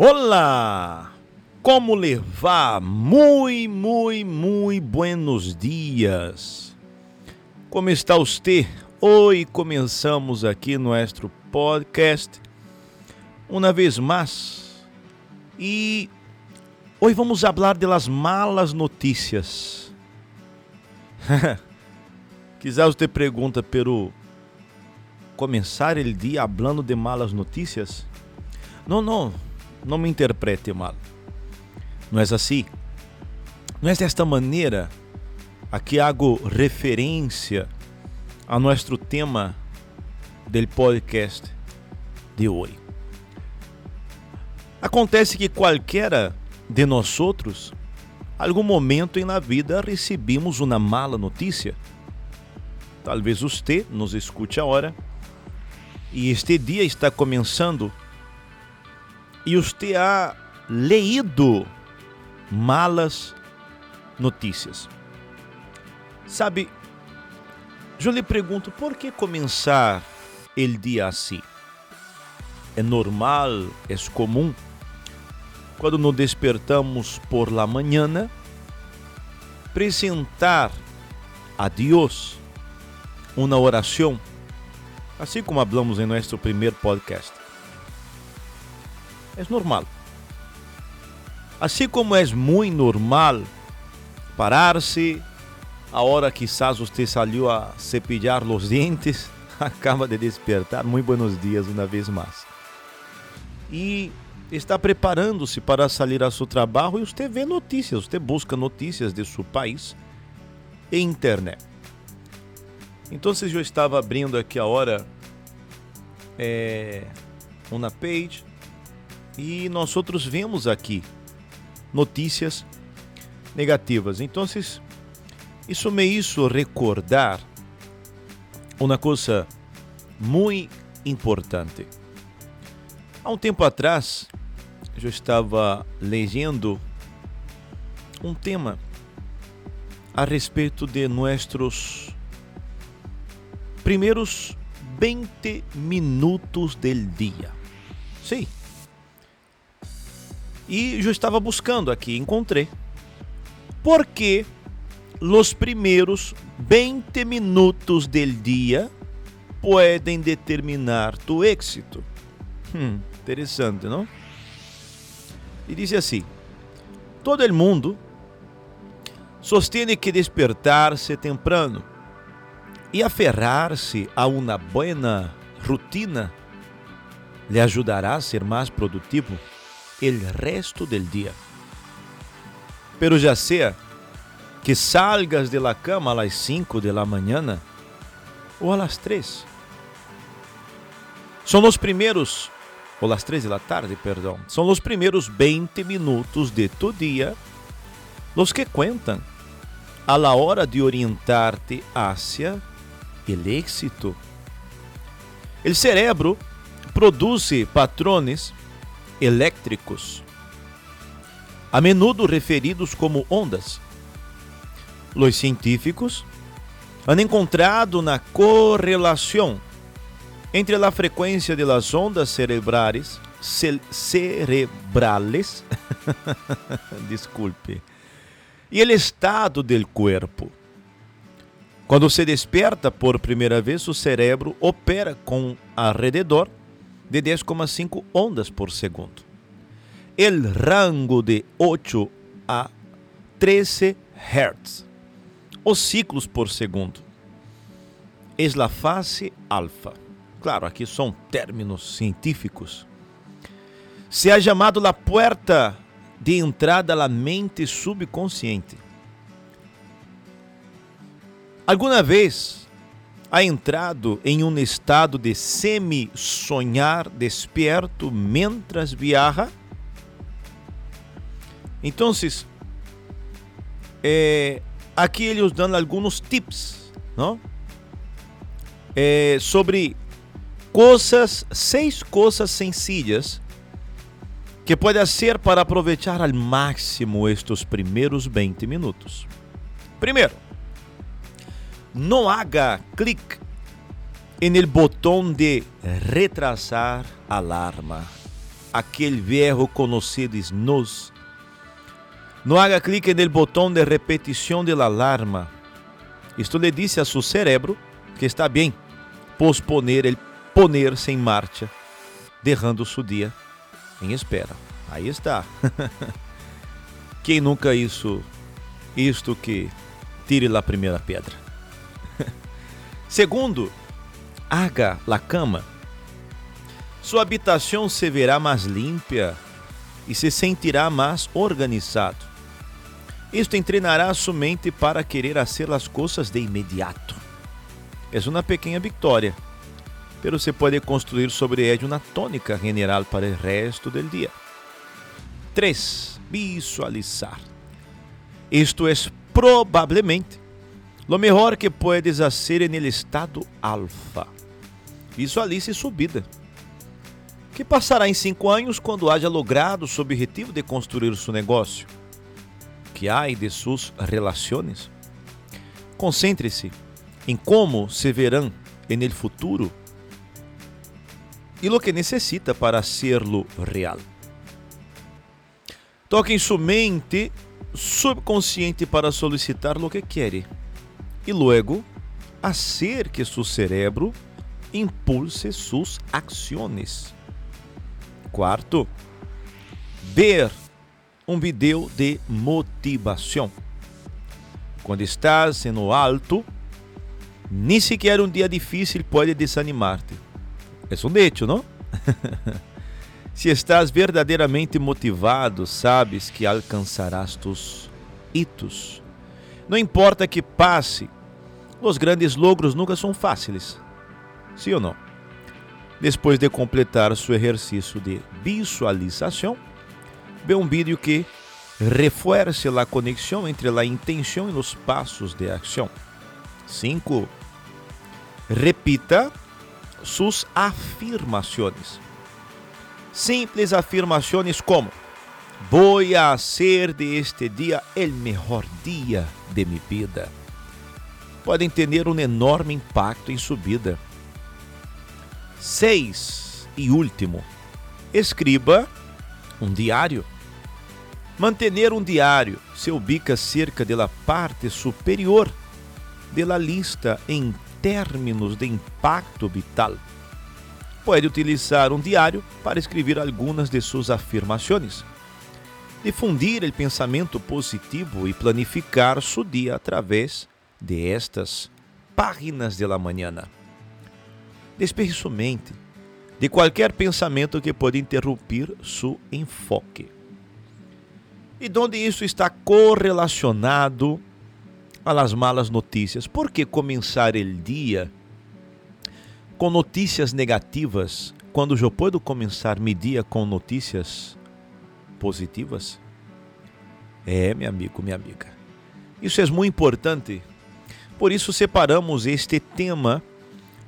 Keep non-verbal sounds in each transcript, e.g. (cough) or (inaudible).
Olá! Como levar? Muito, muito, muito buenos dias. Como está você? Hoje começamos aqui nosso podcast uma vez mais e hoje vamos falar de las malas notícias. (laughs) Quizás você pergunta, pero começar o dia hablando de malas notícias? Não, não, não me interprete mal. Não é assim. Não é desta maneira a que hago referência a nosso tema do podcast de hoje. Acontece que qualquer de nós outros, algum momento na vida recebemos uma mala notícia. Talvez você nos escute agora e este dia está começando e você ha leído malas notícias. Sabe, eu lhe pergunto, por que começar o dia assim? É normal, é comum, quando nos despertamos por la manhã, apresentar a Deus uma oração, assim como hablamos em nosso primeiro podcast. É normal. Assim como é muito normal parar-se a hora quizás você saiu a cepillar os dentes, (laughs) acaba de despertar. Muito buenos dias uma vez mais. E está preparando-se para sair a seu trabalho e você vê notícias, você busca notícias de seu país em internet. Então, eu estava abrindo aqui a hora é, uma page e nós outros vemos aqui notícias negativas. Então, isso me hizo recordar uma coisa muito importante. Há um tempo atrás, eu estava lendo um tema a respeito de nossos primeiros 20 minutos del dia. Sim. E eu estava buscando aqui, encontrei. Porque os primeiros 20 minutos del dia podem determinar tu êxito. Hum, interessante, não? E diz assim: todo el mundo sostiene que despertar-se temprano e aferrar-se a uma boa rutina lhe ajudará a ser mais produtivo el resto del dia. Pero já sea que salgas de la cama a las 5 de la mañana ou a las 3. São os primeiros, ou las 3 de la tarde, perdão, são os primeiros 20 minutos de tu dia os que contam a la hora de orientar-te hacia el éxito. El cerebro produz patrones elétricos, a menudo referidos como ondas. Os científicos han encontrado na correlação entre a frequência de las ondas cerebrales, cerebrales, (laughs) desculpe, e o estado del cuerpo. Quando se desperta por primeira vez, o cérebro opera com alrededor de 10,5 ondas por segundo. El rango de 8 a 13 Hz. Os ciclos por segundo. Es la fase alfa. Claro, aqui são términos científicos. Se é chamado la puerta de entrada à mente subconsciente. Alguma vez ha entrado em um estado de semi-sonhar despierto mientras viaja? Então, eh, aqui eles dão alguns tips, não? Eh, sobre coisas, seis coisas sencillas que pode ser para aproveitar ao máximo estes primeiros 20 minutos. Primeiro, não haga clic en el botão de retrasar alarma. aquele velho conhecido nos. Não haga clique no botão de repetição da alarma. Isto lhe disse a seu cérebro que está bem posponer el poner-se em marcha, derrando seu dia em espera. Aí está. (laughs) Quem nunca isso, isto que tire a primeira pedra. Segundo, haga la cama. Sua habitação se verá mais limpa e se sentirá mais organizado. Isto entrenará sua mente para querer fazer as coisas de imediato. É uma pequena vitória, pero se pode construir sobre ela uma tônica general para o resto do dia. 3. Visualizar. Isto é provavelmente lo melhor que puedes hacer en el estado alfa. Visualize subida. Que passará em cinco anos quando haja logrado seu objetivo de construir seu negócio? Que há de suas relações? Concentre-se em como se verão el futuro e lo que necessita para serlo real. Toque em sua mente subconsciente para solicitar lo que quer e luego hacer que seu cérebro impulse suas ações. Quarto, ver um vídeo de motivação. Quando estás no alto, nem sequer um dia difícil pode desanimar-te. É um hecho, não? Se estás verdadeiramente motivado, sabes que alcançarás tus hitos. Não importa que passe, os grandes logros nunca são fáceis. Sim ou não? Depois de completar seu exercício de visualização, vê um vídeo que reforce a conexão entre a intenção e os passos de ação. 5. Repita suas afirmações simples afirmações como: Vou a ser de este dia el melhor dia de minha vida. Podem ter um enorme impacto em vida. Seis e último, escriba um diário. Manter um diário se ubica cerca da parte superior da lista em termos de impacto vital pode utilizar um diário para escrever algumas de suas afirmações, difundir o pensamento positivo e planificar seu dia através de estas páginas de la mañana. Despeje sua mente de qualquer pensamento que pode interromper seu enfoque. E onde isso está correlacionado a las malas notícias? Por que começar o dia com notícias negativas quando eu posso começar meu dia com notícias positivas? É, meu amigo, minha amiga. Isso é muito importante. Por isso separamos este tema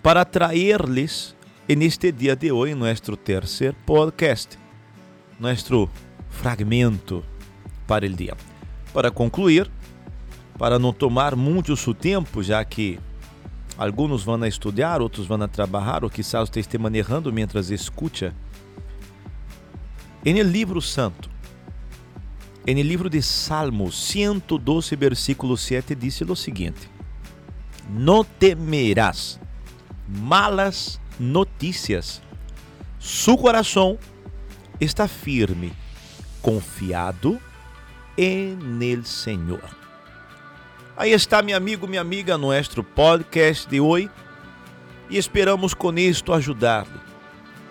para trazer-lhes neste dia de hoje nosso terceiro podcast, nosso fragmento para o dia. Para concluir, para não tomar muito seu tempo, já que Alguns vão a estudar, outros vão a trabalhar, ou quizás você esteja manejando mientras escuta. En livro santo, el livro de Salmos 112, versículo 7, diz o seguinte: Não temerás malas notícias. Su coração está firme, confiado en el Senhor. Aí está, meu amigo, minha amiga, nosso podcast de hoje e esperamos com isto ajudar-lhe.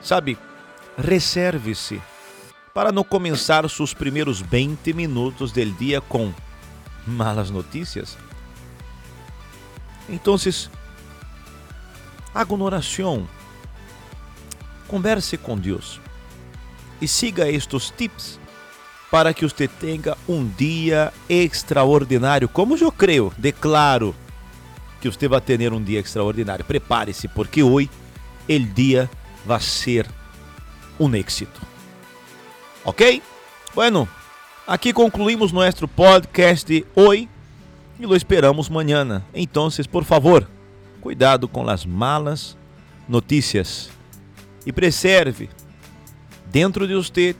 Sabe, reserve-se para não começar seus primeiros 20 minutos do dia com malas notícias. Então, haga uma oração, converse com Deus e siga estes tips para que você tenha um dia extraordinário. Como eu creio, declaro que você vai ter um dia extraordinário. Prepare-se, porque hoje o dia vai ser um êxito. Ok? Bueno, aqui concluímos nosso podcast de hoje e lo esperamos amanhã. Então, por favor, cuidado com as malas notícias e preserve dentro de você,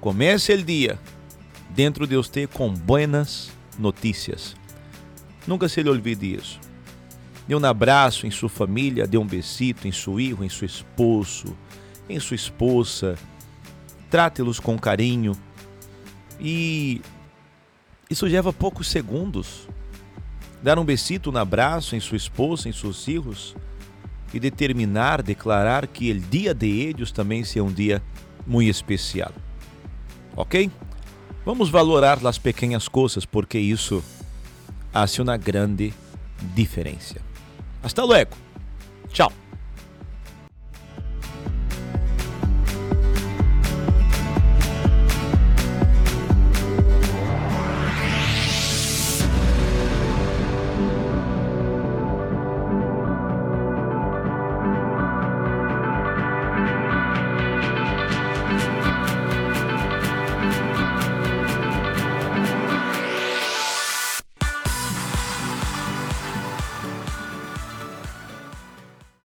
comece o dia dentro de você com buenas notícias. Nunca se lhe olvide isso. Dê um abraço em sua família, dê um besito em seu filho, em seu esposo, em sua esposa. Trate-los com carinho. E isso leva poucos segundos. Dar um besito, um abraço em sua esposa, em seus filhos e determinar, declarar que o dia de eles também seja um dia muito especial. Ok? Vamos valorar as pequenas coisas porque isso faz uma grande diferença. Hasta luego. Tchau.